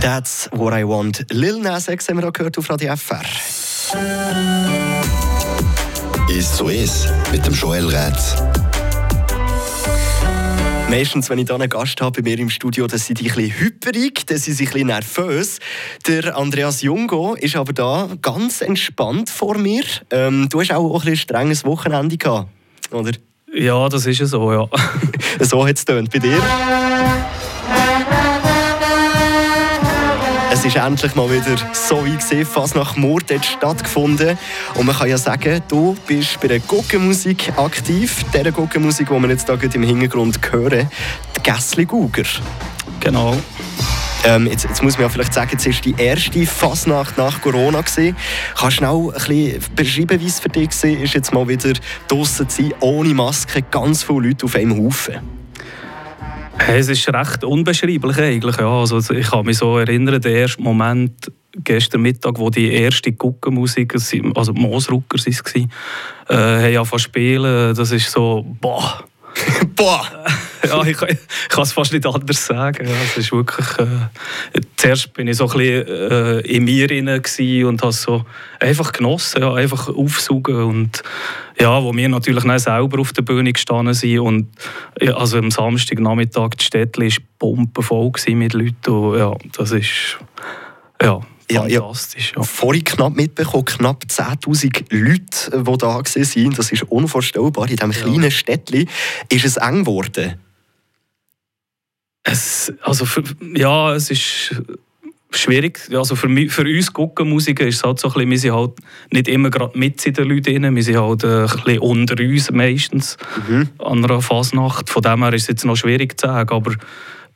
That's what I want. Lil Nas X haben wir gehört auf Radio FR. Ist so ist mit dem Joel Rätz. Meistens, wenn ich hier einen Gast habe bei mir im Studio, dann sind die ein bisschen hyperig, dann sind sie ein bisschen nervös. Der Andreas Jungo ist aber da ganz entspannt vor mir. Ähm, du hast auch ein, bisschen ein strenges Wochenende gehabt, oder? Ja, das ist ja so, ja. so hat es bei dir. Ist endlich mal wieder so wie gesehen, fast nach Mord hat stattgefunden. Und man kann ja sagen, du bist bei der Guggenmusik aktiv. Der Guggenmusik, die wir jetzt hier im Hintergrund hören, die Gässli Guger. Genau. Ähm, jetzt, jetzt, muss man ja vielleicht sagen, es war die erste Fasnacht nach Corona. Gewesen. Kannst du auch ein bisschen beschreiben, wie es für dich war, ist jetzt mal wieder draußen zu sein, ohne Maske, ganz viele Leute auf einem Haufen? Es ist recht unbeschreiblich eigentlich. Ja. Also ich kann mich so erinnern, der erste Moment gestern Mittag, wo die erste Guckenmusik, also Moosrucker waren, äh, haben angefangen spielen. Das ist so, boah. boah! ja, ich, ich kann es fast nicht anders sagen. Ja, es ist wirklich, äh, zuerst bin ich so ein bisschen äh, in mir rein und habe so einfach genossen, ja, einfach aufsaugen und ja, wo wir natürlich selber auf der Bühne gestanden sind und ja, also am Samstagnachmittag die Städte war pumpenvoll mit Leuten und ja, das ist ja, ja, fantastisch. Ja. Vorhin knapp mitbekommen, knapp 10'000 Leute, die da waren. Das ist unvorstellbar. In diesem kleinen ja. Städtchen ist es eng geworden. Es, also für, ja, es ist schwierig. Also für, mich, für uns Guckenmusiker ist es halt so ein bisschen, wir sind halt nicht immer gerade mit in den Leuten drin, wir sind halt äh, ein bisschen unter uns meistens mhm. an einer Fasnacht. Von dem her ist es jetzt noch schwierig zu sagen, aber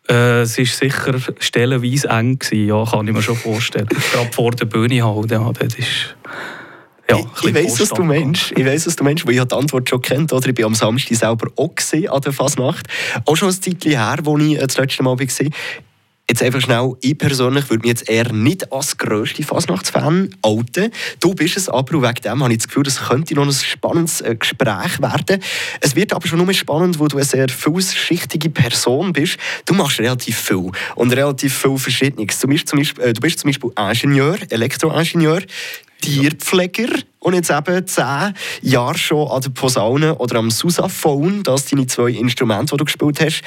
äh, es war sicher stellenweise eng, gewesen, ja, kann ich mir schon vorstellen. gerade vor der Bühne halt, ja, das ist... Ja, ich, ich weiß, was du meinst. Ich weiß, was du meinst, weil ich die Antwort schon kennt. Oder ich war am Samstag selber auch an der Fasnacht. Auch schon ein Zeitchen her, wo ich das letzte Mal war. Jetzt einfach schnell, ich persönlich würde mich jetzt eher nicht als grösste Fasnachtsfan outen. Du bist es aber und wegen dem habe ich das Gefühl, das könnte noch ein spannendes äh, Gespräch werden. Es wird aber schon nur spannend, wo du eine sehr vielschichtige Person bist. Du machst relativ viel und relativ viel Verschiedenes. Zum Beispiel, äh, du bist zum Beispiel Ingenieur, Elektroingenieur. Tierpfleger und jetzt eben zehn Jahre schon an der Posaune oder am Sousaphone, das sind deine zwei Instrumente, die du gespielt hast.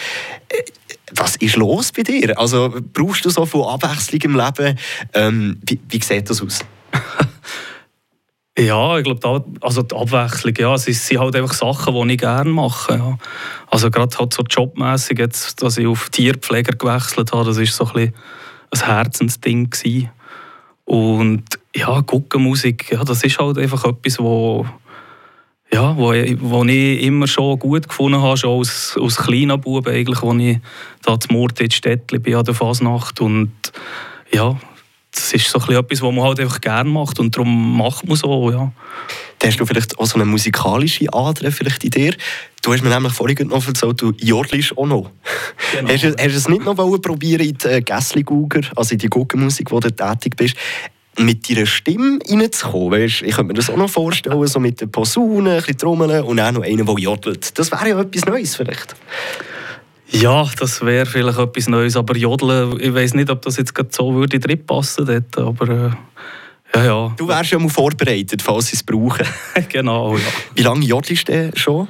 Äh, was ist los bei dir? Also brauchst du so viel Abwechslung im Leben? Ähm, wie, wie sieht das aus? Ja, ich glaube, also die Abwechslung, ja, es sind halt einfach Sachen, die ich gerne mache. Ja. Also gerade halt so jobmässig, jetzt, dass ich auf Tierpfleger gewechselt habe, das war so ein, bisschen ein Herzensding. Gewesen. Und ja, Guckenmusik, ja, das ist halt einfach etwas, wo, ja, wo, wo ich immer schon gut gefunden habe, schon als, als kleiner Bub eigentlich, als ich da zum Mord in Städtli bin an der Fasnacht und ja, das ist so etwas, was man halt einfach gerne macht und darum macht man so, ja. Da hast du vielleicht auch so eine musikalische Ader vielleicht in dir. Du hast mir nämlich vorhin noch erzählt, du jodelst auch noch. Genau. Hast, du, hast du es nicht noch probieren in die äh, Gässli-Guger, also in die Guggenmusik, wo du tätig bist, mit deiner Stimme reinzukommen. Weißt, ich könnte mir das auch noch vorstellen, so mit der Posaune, ein bisschen trommeln und auch noch einen, der jodelt. Das wäre ja etwas Neues vielleicht. Ja, das wäre vielleicht etwas Neues, aber Jodeln, ich weiß nicht, ob das jetzt gerade so würde drin passen dort, aber äh, ja, ja. Du wärst ja mal vorbereitet, falls sie es brauchen. genau, ja. Wie lange jodelst du schon?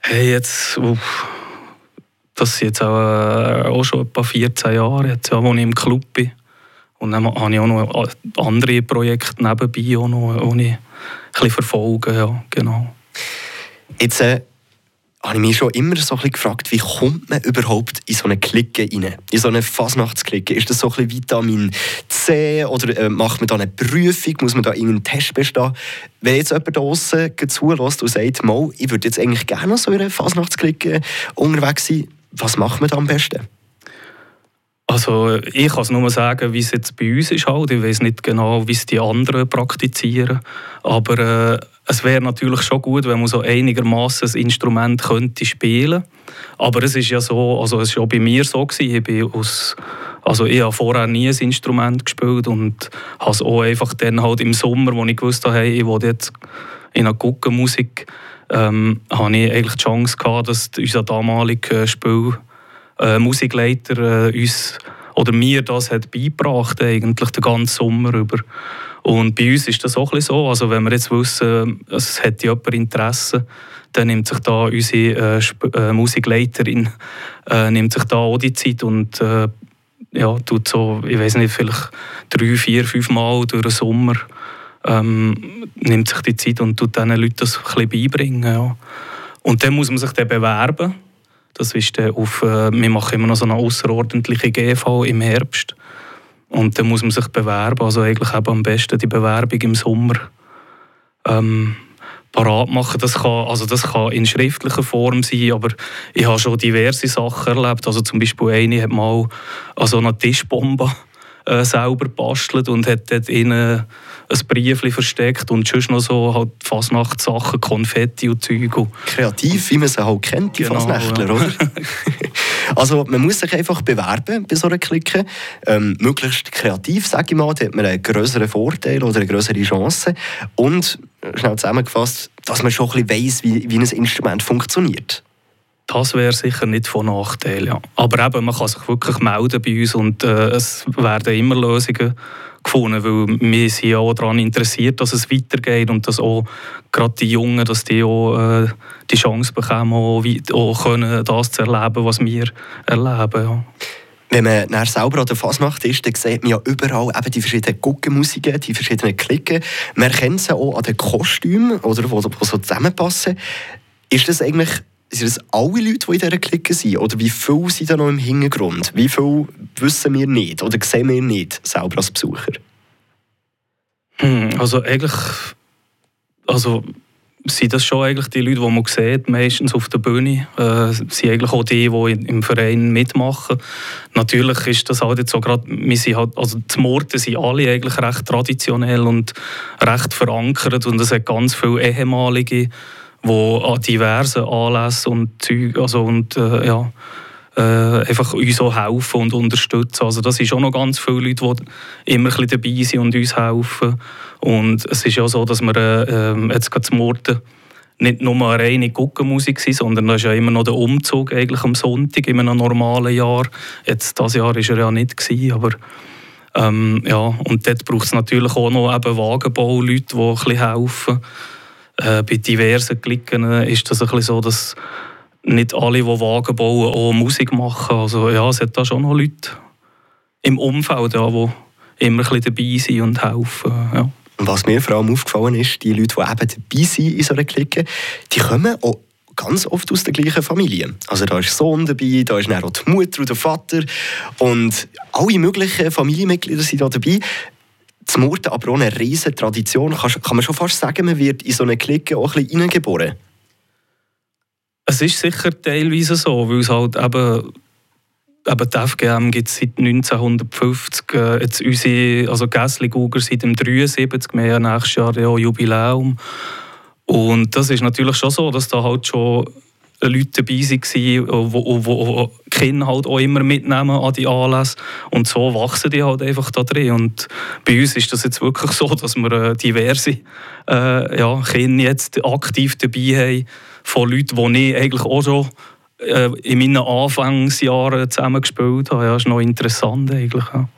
Hey, jetzt, uff, das sind jetzt auch, äh, auch schon etwa 14 Jahre, jetzt, ja, wo ich im Club bin. Und dann habe ich auch noch andere Projekte nebenbei, die ich ein bisschen verfolgen, ja, genau. Jetzt äh, habe ich mich schon immer so ein bisschen gefragt, wie kommt man überhaupt in so eine Clique rein? In so eine Fasnachtsklicke? Ist das so ein bisschen Vitamin C oder äh, macht man da eine Prüfung? Muss man da irgendeinen Test bestehen? Wenn jetzt jemand da zulässt und sagt, ich würde jetzt eigentlich gerne so in einer Fasnachtsklicke unterwegs sein, was macht man da am besten? Also ich kann es nur sagen, wie es jetzt bei uns ist halt. Ich weiß nicht genau, wie es die anderen praktizieren. Aber äh, es wäre natürlich schon gut, wenn man so einigermaßen ein Instrument könnte spielen. Aber es ist ja so, also es ist auch bei mir so gewesen. Ich bin aus, also ich habe vorher nie ein Instrument gespielt und habe es auch einfach dann halt im Sommer, wo ich gewusst habe, hey, ich will jetzt in einer Guckenmusik, ähm, habe ich eigentlich die Chance gehabt, dass unser damaliger Spiel äh, Musikleiter äh, uns oder mir das hat beigebracht, eigentlich den ganzen Sommer über. Und bei uns ist das auch ein so, also wenn wir jetzt wissen, es hat jemand Interesse, dann nimmt sich da unsere äh, äh, Musikleiterin äh, nimmt sich da auch die Zeit und äh, ja, tut so, ich weiß nicht, vielleicht drei, vier, fünf Mal durch den Sommer ähm, nimmt sich die Zeit und tut diesen Leuten das ein bisschen beibringen. Ja. Und dann muss man sich dann bewerben. Das ist auf, äh, wir machen immer noch so eine außerordentliche GV im Herbst. Und dann muss man sich bewerben. Also eigentlich eben am besten die Bewerbung im Sommer ähm, parat machen. Das kann, also das kann in schriftlicher Form sein, aber ich habe schon diverse Sachen erlebt. Also zum Beispiel eine hat mal an so einer Tischbombe äh, selber bastelt und hat dort innen ein Brief versteckt und sonst noch so halt Fasnachtssachen, Konfetti und Zeug. Kreativ, wie man sie halt kennt, die genau, Fasnächtler, ja. oder? also man muss sich einfach bewerben bei so einer Clique. Ähm, möglichst kreativ, sage ich mal, da hat man einen größeren Vorteil oder eine größere Chance. Und, äh, schnell zusammengefasst, dass man schon ein bisschen weiss, wie, wie ein Instrument funktioniert. Das wäre sicher nicht von Nachteil, ja. Aber eben, man kann sich wirklich melden bei uns und äh, es werden immer Lösungen gefunden, weil wir sind auch daran interessiert, dass es weitergeht und dass auch gerade die Jungen, dass die auch äh, die Chance bekommen, auch, auch können, das zu erleben, was wir erleben. Ja. Wenn man dann selber an der Fasnacht ist, dann sieht man ja überall eben die verschiedenen Guckenmusiken, die verschiedenen Klicken. Man kennt sie auch an den Kostümen, oder, die so zusammenpassen. Ist das eigentlich sind das alle Leute, die in dieser Clique sind? Oder wie viele sind da noch im Hintergrund? Wie viel wissen wir nicht oder sehen wir nicht selber als Besucher? Hm, also eigentlich also sind das schon eigentlich die Leute, die man sieht, meistens auf der Bühne, äh, sind eigentlich auch die, die im Verein mitmachen. Natürlich ist das halt jetzt so gerade, wir sind halt, also die Morten sind alle eigentlich recht traditionell und recht verankert und es hat ganz viele ehemalige die an diversen Anlässen und Zeug, also und, äh, ja, äh, einfach uns auch helfen und unterstützen. Also das sind schon noch ganz viele Leute, die immer ein dabei sind und uns helfen. Und es ist ja so, dass wir äh, jetzt gerade zum Morten nicht nur eine reine Guckenmusik sind, sondern das ist ja immer noch der Umzug eigentlich am Sonntag in einem normalen Jahr. Jetzt, das Jahr war er ja nicht, gewesen, aber ähm, ja, und dort braucht es natürlich auch noch eben Wagenbauleute, die ein bisschen helfen. Äh, bei diversen Klicken ist das ein bisschen so, dass nicht alle, die Wagen bauen, auch Musik machen. Also ja, es hat da schon noch Leute im Umfeld, ja, die immer ein bisschen dabei sind und helfen. Ja. Was mir vor allem aufgefallen ist, die Leute, die eben dabei sind in so einer Clique, die kommen auch ganz oft aus der gleichen Familie. Also da ist Sohn dabei, da ist auch die Mutter und der Vater und alle möglichen Familienmitglieder sind da dabei. Zum Murten aber auch eine riesige Tradition. Kann, man schon fast sagen, man wird in so eine Clique auch ein bisschen hineingeboren? Es ist sicher teilweise so, weil es halt eben, eben die FGM gibt es seit 1950. Äh, jetzt unsere, also Gässli-Guger seit dem 73, wir haben nächstes Jahr ja Jubiläum. Und das ist natürlich schon so, dass da halt schon Leute dabei waren, die die Kinder halt auch immer mitnehmen an die Anlässe. Und so wachsen die halt einfach da drin. Und bei uns ist das jetzt wirklich so, dass wir äh, diverse äh, ja, Kinder jetzt aktiv dabei haben, von Leuten, die ich eigentlich auch schon äh, in meinen Anfangsjahren zusammengespielt habe. Ja, das ist noch interessant eigentlich. Ja.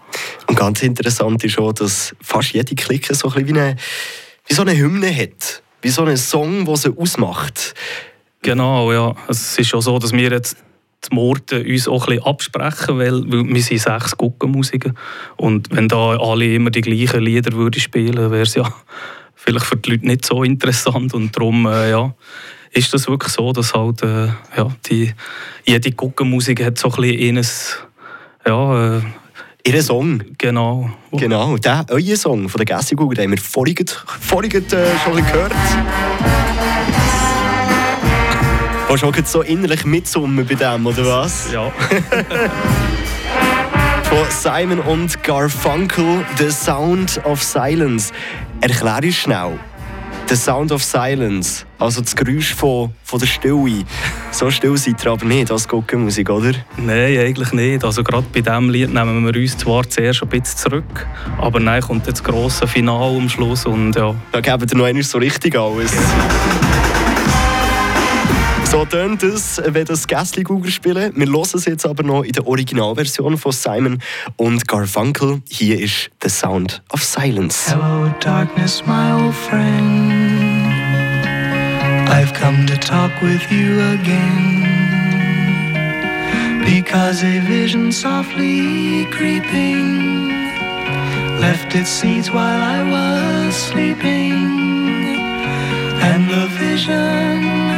Und ganz interessant ist auch, dass fast jede Clique so ein bisschen wie, eine, wie so eine Hymne hat. Wie so einen Song, der sie ausmacht. Genau, ja. Es ist schon so, dass wir jetzt die Morden uns auch ein bisschen absprechen, weil, weil wir sind sechs Guckenmusiker und wenn da alle immer die gleichen Lieder würden spielen, wäre es ja vielleicht für die Leute nicht so interessant und darum äh, ja, ist das wirklich so, dass halt äh, ja, die, jede Guckenmusik hat so ein bisschen ines, ja, äh, Ihren Song. Genau. Genau, der, euer Song von der Gassi den haben wir vorhin, vorhin äh, schon gehört. Willst du auch so innerlich mitsummen bei dem, oder was? Ja. Von Simon und Garfunkel, The Sound of Silence. Erklär uns schnell. The Sound of Silence, also das Geräusch von, von der Stille. So still seid ihr aber nicht als Guckenmusik, oder? Nein, eigentlich nicht. Also gerade bei diesem Lied nehmen wir uns zwar zuerst ein bisschen zurück, aber dann kommt jetzt das grosse Finale am Schluss und ja. Da geben wir noch einmal so richtig alles. So tönt es, wenn das Gässli Google spielen. Wir hören es jetzt aber noch in der Originalversion von Simon und Garfunkel. Hier ist The Sound of Silence. Hello, darkness, my old friend. I've come to talk with you again. Because a vision softly creeping left its seeds while I was sleeping. And the vision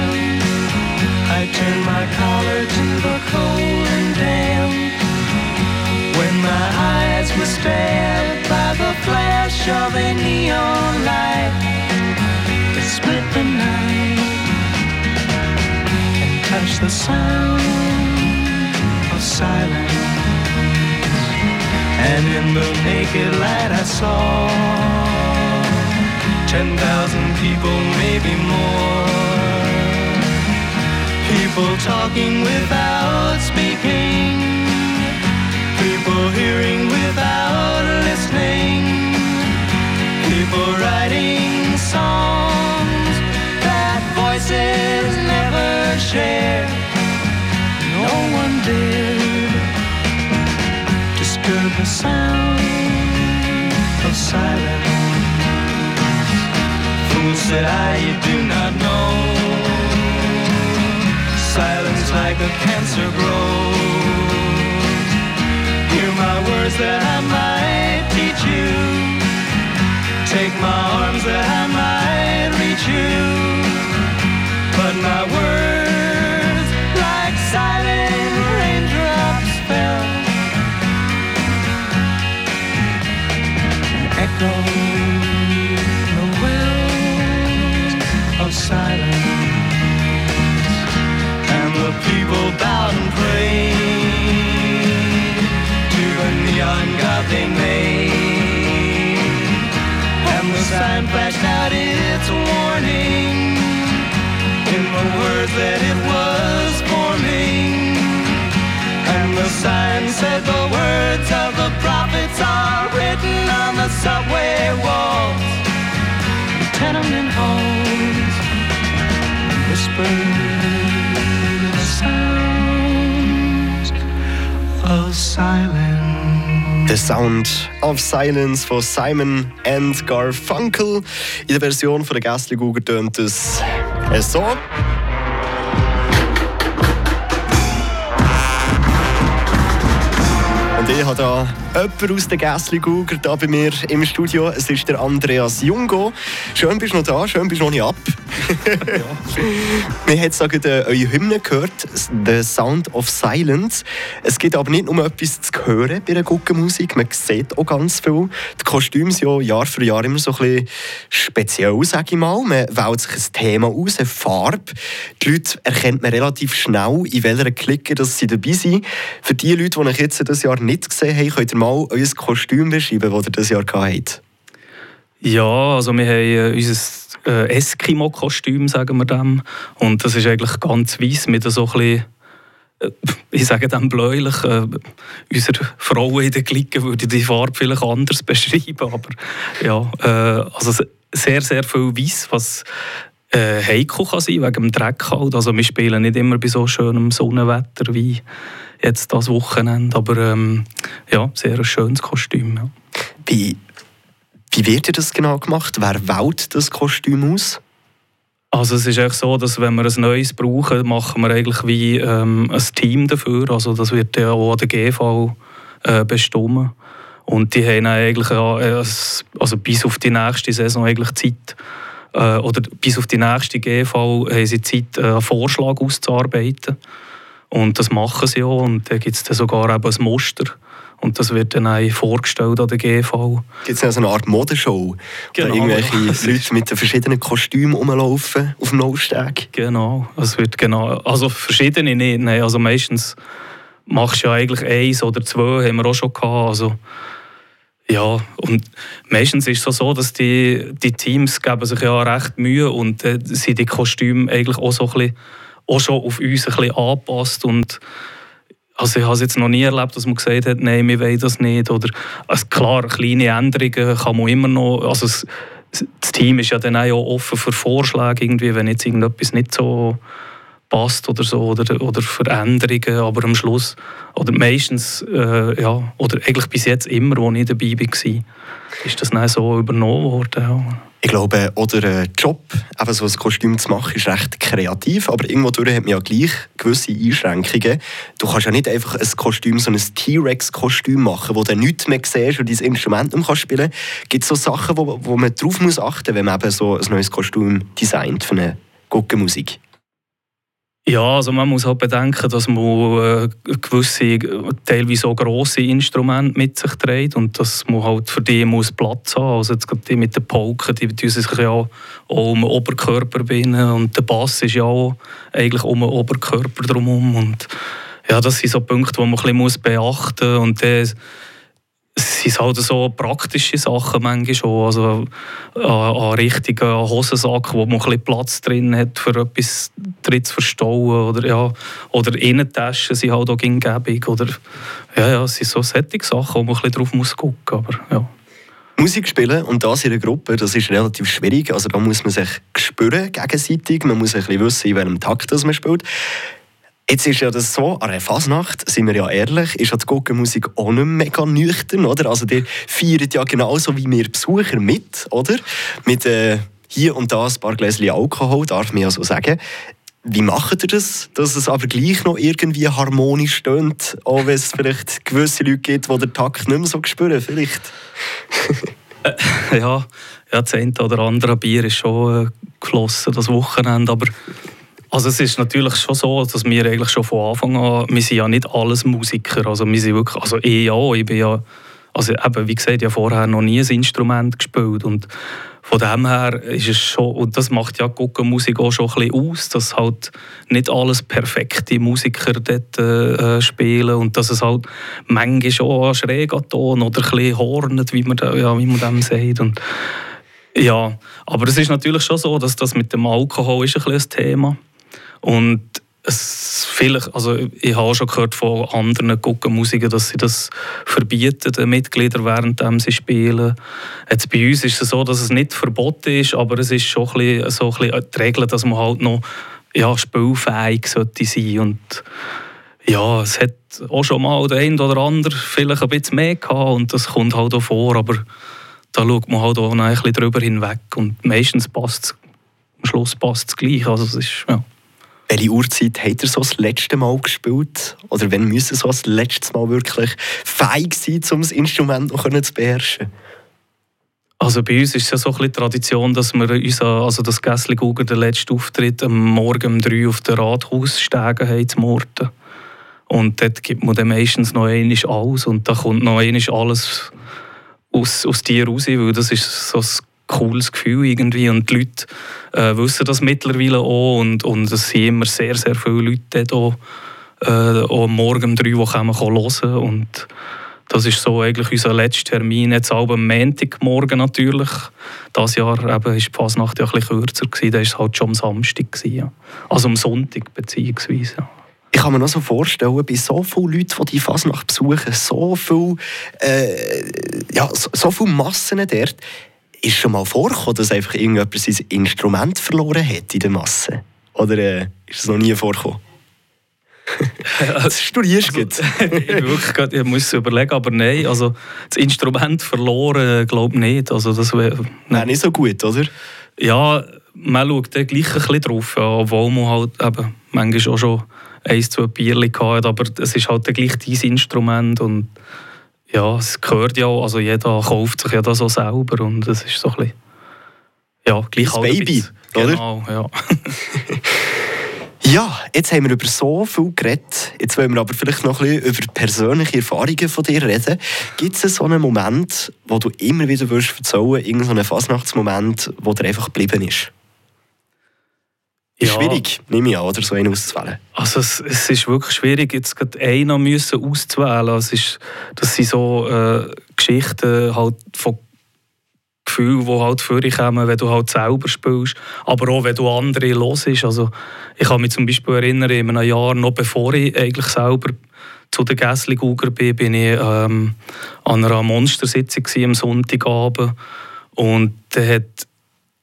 I turned my collar to the cold and damp. When my eyes were stabbed by the flash of a neon light That split the night And touched the sound of silence. And in the naked light I saw Ten thousand people, maybe more People talking without speaking. People hearing without listening. People writing songs that voices never share. No one dared disturb the sound of silence. Fool said I, you do not know like a cancer grows. Hear my words that I might teach you. Take my arms that I might reach you. But my words, they made. And the sign flashed out its warning in the words that it was forming. And the sign said the words of the prophets are written on the subway walls, the tenement halls, whispered. of silence. The Sound of Silence von Simon and Garfunkel. In der Version von der Gästli Google tönt es so. Und ich habe hier jemanden aus der Gässli Guger da bei mir im Studio. Es ist der Andreas Jungo. Schön bist du noch da, schön bist du noch nicht ab. Wir haben jetzt gerade eure Hymne gehört, «The Sound of Silence». Es gibt aber nicht nur etwas zu hören bei der Guckenmusik, man sieht auch ganz viel. Die Kostüme sind ja Jahr für Jahr immer so ein bisschen speziell, sage ich mal. Man wählt sich ein Thema aus, eine Farbe. Die Leute erkennt man relativ schnell, in welcher Clique dass sie dabei sind. Für die Leute, die ich jetzt dieses Jahr nicht gesehen habe, könnt ihr mal euer Kostüm beschreiben, das ihr dieses Jahr hattet. Ja, also wir haben äh, unser äh, Eskimo-Kostüm, sagen wir dem. Und das ist eigentlich ganz weiss mit so ein bisschen äh, ich sage dem bläulich, äh, unsere Frauen in den Klicken würde die Farbe vielleicht anders beschreiben, aber ja, äh, also sehr, sehr viel Weiß, was äh, heikel kann sein, wegen dem Dreck halt. Also wir spielen nicht immer bei so schönem Sonnenwetter wie jetzt das Wochenende, aber ähm, ja, sehr ein schönes Kostüm. Ja. Wie, wie wird das genau gemacht? Wer wählt das Kostüm aus? Also es ist echt so, dass wenn wir ein neues brauchen, machen wir eigentlich wie ähm, ein Team dafür. Also das wird ja auch an der GV äh, bestimmen. Und die haben eigentlich äh, also bis auf die nächste Saison eigentlich Zeit, äh, oder bis auf die nächste GV haben sie Zeit, äh, einen Vorschlag auszuarbeiten. Und das machen sie auch. Und da gibt es dann sogar eben ein Muster und das wird dann auch vorgestellt an der GV. Gibt es also eine Art Modeshow? Genau. Wo irgendwelche Leute mit verschiedenen Kostümen rumlaufen auf dem Laufsteg? Genau. Es wird genau. Also verschiedene nicht. Nein, also meistens machst du ja eigentlich eins oder zwei, haben wir auch schon gehabt. Also, ja, und meistens ist es so, dass die, die Teams geben sich ja recht Mühe und äh, sind die Kostüme eigentlich auch so ein bisschen, auch schon auf uns ein bisschen angepasst und also ich habe es jetzt noch nie erlebt, dass man gesagt hat, nein, wir wollen das nicht. Oder, also klar, kleine Änderungen kann man immer noch, also das, das Team ist ja dann auch offen für Vorschläge, irgendwie, wenn jetzt irgendetwas nicht so passt oder so oder, oder Veränderungen, aber am Schluss oder meistens äh, ja oder eigentlich bis jetzt immer, wo ich dabei war, ist das dann so übernommen worden. Ja. Ich glaube, oder ein Job, eben so ein Kostüm zu machen, ist recht kreativ, aber irgendwo hat man ja gleich gewisse Einschränkungen. Du kannst ja nicht einfach ein Kostüm, so ein T-Rex-Kostüm machen, wo du nichts mehr siehst und dein Instrument nicht spielen kannst. Gibt es so Sachen, wo, wo man drauf muss achten muss, wenn man eben so ein neues Kostüm designt für eine gute Musik? Ja, also man muss halt bedenken, dass man äh, gewisse, teilweise auch grosse Instrumente mit sich trägt und dass man halt für die muss Platz haben. Also die mit den Polken, die tun sich ja auch um den Oberkörper binden und der Bass ist ja auch eigentlich um den Oberkörper drumherum und ja, das sind so Punkte, die man ein bisschen beachten muss und sind halt so praktische Sachen manchmal schon. Also ein, ein richtiger Hosensack, wo man ein bisschen Platz drin hat, für etwas drin zu verstauen. Oder, ja, oder Innentaschen sind halt auch Gebung. Oder, ja, ja, es sind so solche Sachen, wo man ein bisschen drauf muss gucken muss. Ja. Musik spielen und das in einer Gruppe, das ist relativ schwierig. Also da muss man sich spüren gegenseitig. Man muss ein bisschen wissen, in welchem Takt das man spielt. Jetzt ist ja das so, an einer Fasnacht, sind wir ja ehrlich, ist ja die Guggenmusik auch nicht mega nüchtern, oder? Also die feiert ja genauso wie wir Besucher mit, oder? Mit äh, hier und da ein paar Gläschen Alkohol, darf man ja so sagen. Wie macht ihr das, dass es aber gleich noch irgendwie harmonisch stöhnt, auch wenn es vielleicht gewisse Leute gibt, die den Takt nicht mehr so spüren, vielleicht? Äh, ja, ja, das eine oder andere Bier ist schon äh, das Wochenende, aber also es ist natürlich schon so, dass wir eigentlich schon von Anfang an, wir sind ja nicht alles Musiker, also wir sind wirklich, also ich ja, ich bin ja, also eben, wie gesagt, ja vorher noch nie ein Instrument gespielt und von dem her ist es schon, und das macht ja Guckenmusik auch schon ein bisschen aus, dass halt nicht alles perfekte Musiker dort äh, spielen und dass es halt manchmal schon ein schräger Ton oder ein bisschen hornet, wie man, ja, wie man dem sagt. Und, ja, aber es ist natürlich schon so, dass das mit dem Alkohol ist ein bisschen ein Thema ist. Und es vielleicht, also ich habe schon gehört von anderen Guckenmusikern, dass sie das verbieten, den Mitgliedern, während sie spielen. Jetzt bei uns ist es so, dass es nicht verboten ist, aber es ist schon ein bisschen, so ein bisschen die Regel, dass man halt noch ja, spielfähig sollte sein und ja, es hat auch schon mal der ein oder andere vielleicht ein bisschen mehr gehabt und das kommt halt auch vor, aber da schaut man halt auch ein bisschen drüber hinweg und meistens passt es, am Schluss passt es gleich, also es ist, ja. Welche Uhrzeit hat er so das letzte Mal gespielt? Oder wenn müssen so das letzte Mal wirklich fähig sein, um das Instrument noch zu beherrschen? Also bei uns ist es ja so ein Tradition, dass wir unser, also das Gässli Guger, den letzten Auftritt am Morgen um drei auf der Rathausstege haben zu Morten. Und dort gibt man dann meistens noch einmal alles und da kommt noch einmal alles aus, aus dir raus, weil das ist so das cooles Gefühl irgendwie und die Leute äh, wissen das mittlerweile auch und, und es sind immer sehr, sehr viele Leute hier, äh, auch morgen um drei, die kommen, hören und das ist so eigentlich unser letzter Termin, jetzt auch am Montagmorgen natürlich. Das Jahr eben, ist die Fasnacht ja ein bisschen kürzer, gewesen. da war es halt schon am Samstag. Gewesen, ja. Also am Sonntag beziehungsweise. Ich kann mir noch so vorstellen, bei so vielen Leuten, die die Fasnacht besuchen, so viele äh, ja, so, so viele Massen dort, ist schon mal vorgekommen, dass einfach irgendjemand sein Instrument verloren hat in der Masse? Oder äh, ist es noch nie vorgekommen? das studierst du also, ich, wirklich, ich muss es überlegen, aber nein, also das Instrument verloren, glaube ich nicht. Also das wär, nein. nicht so gut, oder? Ja, man schaut da gleich ein bisschen drauf, ja, obwohl man halt eben manchmal auch schon ein, zwei Bierchen hat, aber es ist halt gleich dein Instrument und ja, es gehört ja, also jeder kauft sich ja das auch selber und es ist so ein bisschen, ja, gleich das halt Baby, oder? Genau, ja. ja, jetzt haben wir über so viel geredet. Jetzt wollen wir aber vielleicht noch ein bisschen über persönliche Erfahrungen von dir reden. Gibt es so einen Moment, wo du immer wieder würdest erzählen, irgendeinen Fasnachtsmoment, wo der einfach geblieben ist? Ist ja. schwierig, nehme ich an, oder so einen auszuwählen. Also es, es ist wirklich schwierig, jetzt gerade einen müssen auszuwählen. Es ist, das sind so äh, Geschichten halt von Gefühlen, die halt für dich kommen, wenn du halt selber spielst, aber auch wenn du andere hörst. Also ich kann mich zum Beispiel erinnern, in einem Jahr, noch bevor ich eigentlich selber zu der Gässli Guger bin, bin ich ähm, an einer Monstersitzung am Sonntagabend und da hat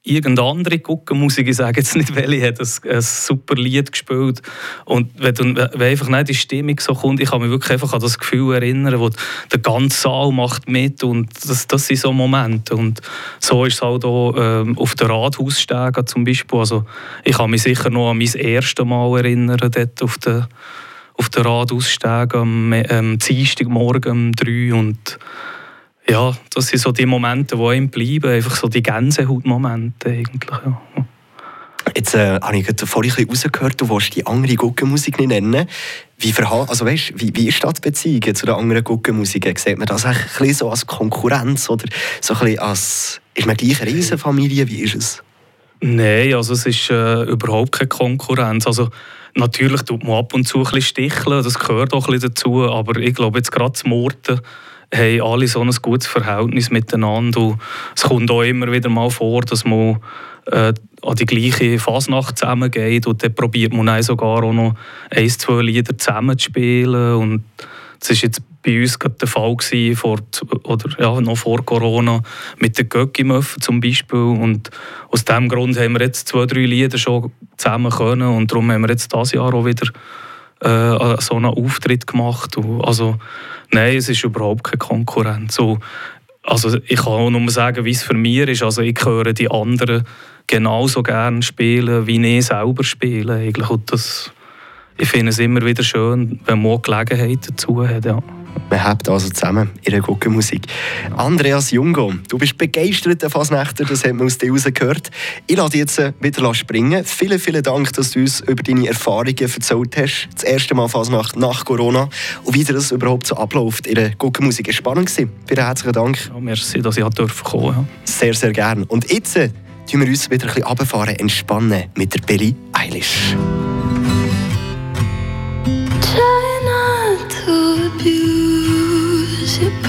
irgendeine andere Guckenmusik, ich sage jetzt nicht welche, hat ein, ein super Lied gespielt. Und wenn, du, wenn einfach nicht die Stimmung so kommt, ich kann mich wirklich einfach an das Gefühl erinnern, wo der ganze Saal macht mit und das, das sind so Momente. Und so ist es halt auch ähm, auf der Rathausstege zum Beispiel. Also ich kann mich sicher noch an mein erstes Mal erinnern, dort auf der auf der Rathausstege am ähm, Dienstagmorgen um drei und ja, das sind so die Momente, die einem bleiben, einfach so die Gänsehautmomente eigentlich. Ja. Jetzt äh, habe ich vorhin ein bisschen rausgehört, du willst die andere Guckenmusik nicht nennen. Wie, also weißt, wie, wie ist das die Beziehung zu der anderen Guckenmusik? Sieht man das ein bisschen so als Konkurrenz oder so ein bisschen als, ist man gleich eine Riesenfamilie? Wie ist es? Nein, also es ist äh, überhaupt keine Konkurrenz. Also natürlich tut man ab und zu ein bisschen sticheln, das gehört auch ein bisschen dazu, aber ich glaube jetzt gerade zum Morten haben alle so ein gutes Verhältnis miteinander. Und es kommt auch immer wieder mal vor, dass man äh, an die gleiche Fasnacht zusammengeht und dann probiert man dann sogar auch noch ein, zwei Lieder zusammen zu spielen und das war jetzt bei uns gerade der Fall gewesen, vor, oder ja, noch vor Corona mit den Göckimöffen zum Beispiel und aus diesem Grund haben wir jetzt zwei, drei Lieder schon zusammen können und darum haben wir jetzt dieses Jahr auch wieder äh, so einen Auftritt gemacht. Also Nein, es ist überhaupt keine Konkurrenz. So, also ich kann auch nur sagen, wie es für mich ist. Also ich höre die anderen genauso gerne spielen, wie ich selber spiele. Eigentlich. Und das, ich finde es immer wieder schön, wenn man Gelegenheit dazu hat. Ja. Man habt also zusammen ihre gute Musik. Andreas Jungo, du bist begeisterter Fasnächter, das hat man aus dir rausgehört. Ich lasse dich jetzt wieder springen. Vielen, vielen Dank, dass du uns über deine Erfahrungen erzählt hast. Das erste Mal Fasnacht nach Corona und wie das überhaupt so abläuft. Ihre gute Musik war spannend. Vielen herzlichen Dank. Ja, merci, dass ich kommen durfte. Ja. Sehr, sehr gerne. Und jetzt äh, tun wir uns wieder ein bisschen runterfahren, entspannen mit der Billie Eilish.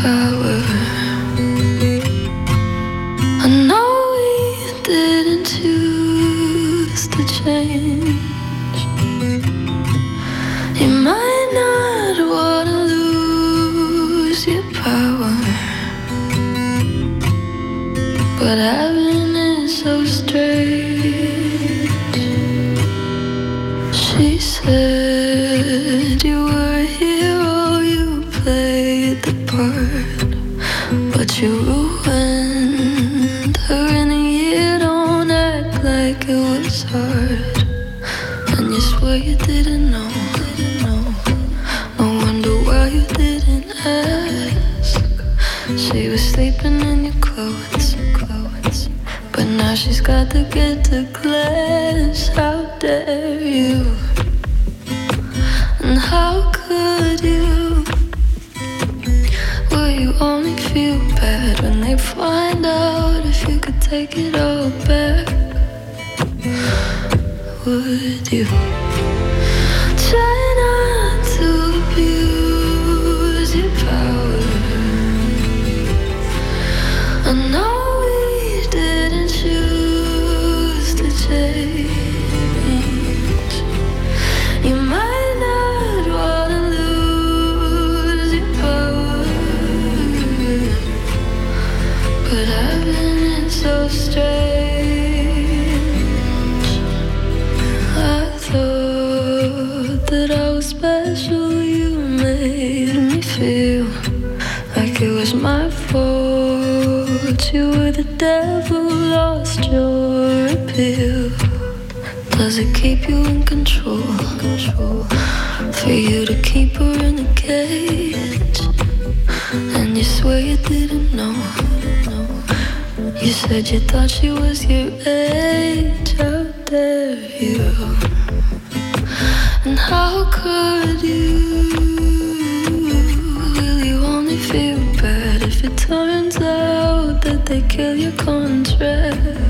Oh. Could you? only feel bad when they find out if you could take it all back. Would you you were the devil, lost your appeal. Does it keep you in control? control? For you to keep her in a cage, and you swear you didn't know. You said you thought she was your age. How dare you? And how could you? It turns out? That they kill your contract?